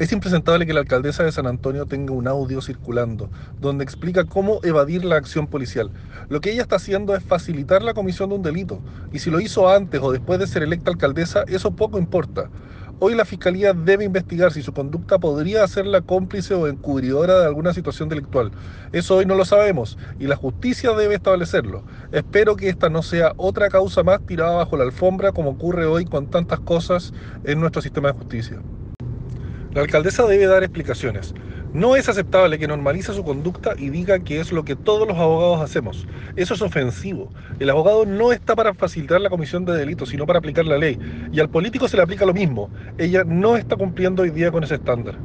Es impresentable que la alcaldesa de San Antonio tenga un audio circulando donde explica cómo evadir la acción policial. Lo que ella está haciendo es facilitar la comisión de un delito. Y si lo hizo antes o después de ser electa alcaldesa, eso poco importa. Hoy la Fiscalía debe investigar si su conducta podría hacerla cómplice o encubridora de alguna situación delictual. Eso hoy no lo sabemos y la justicia debe establecerlo. Espero que esta no sea otra causa más tirada bajo la alfombra como ocurre hoy con tantas cosas en nuestro sistema de justicia. La alcaldesa debe dar explicaciones. No es aceptable que normalice su conducta y diga que es lo que todos los abogados hacemos. Eso es ofensivo. El abogado no está para facilitar la comisión de delitos, sino para aplicar la ley. Y al político se le aplica lo mismo. Ella no está cumpliendo hoy día con ese estándar.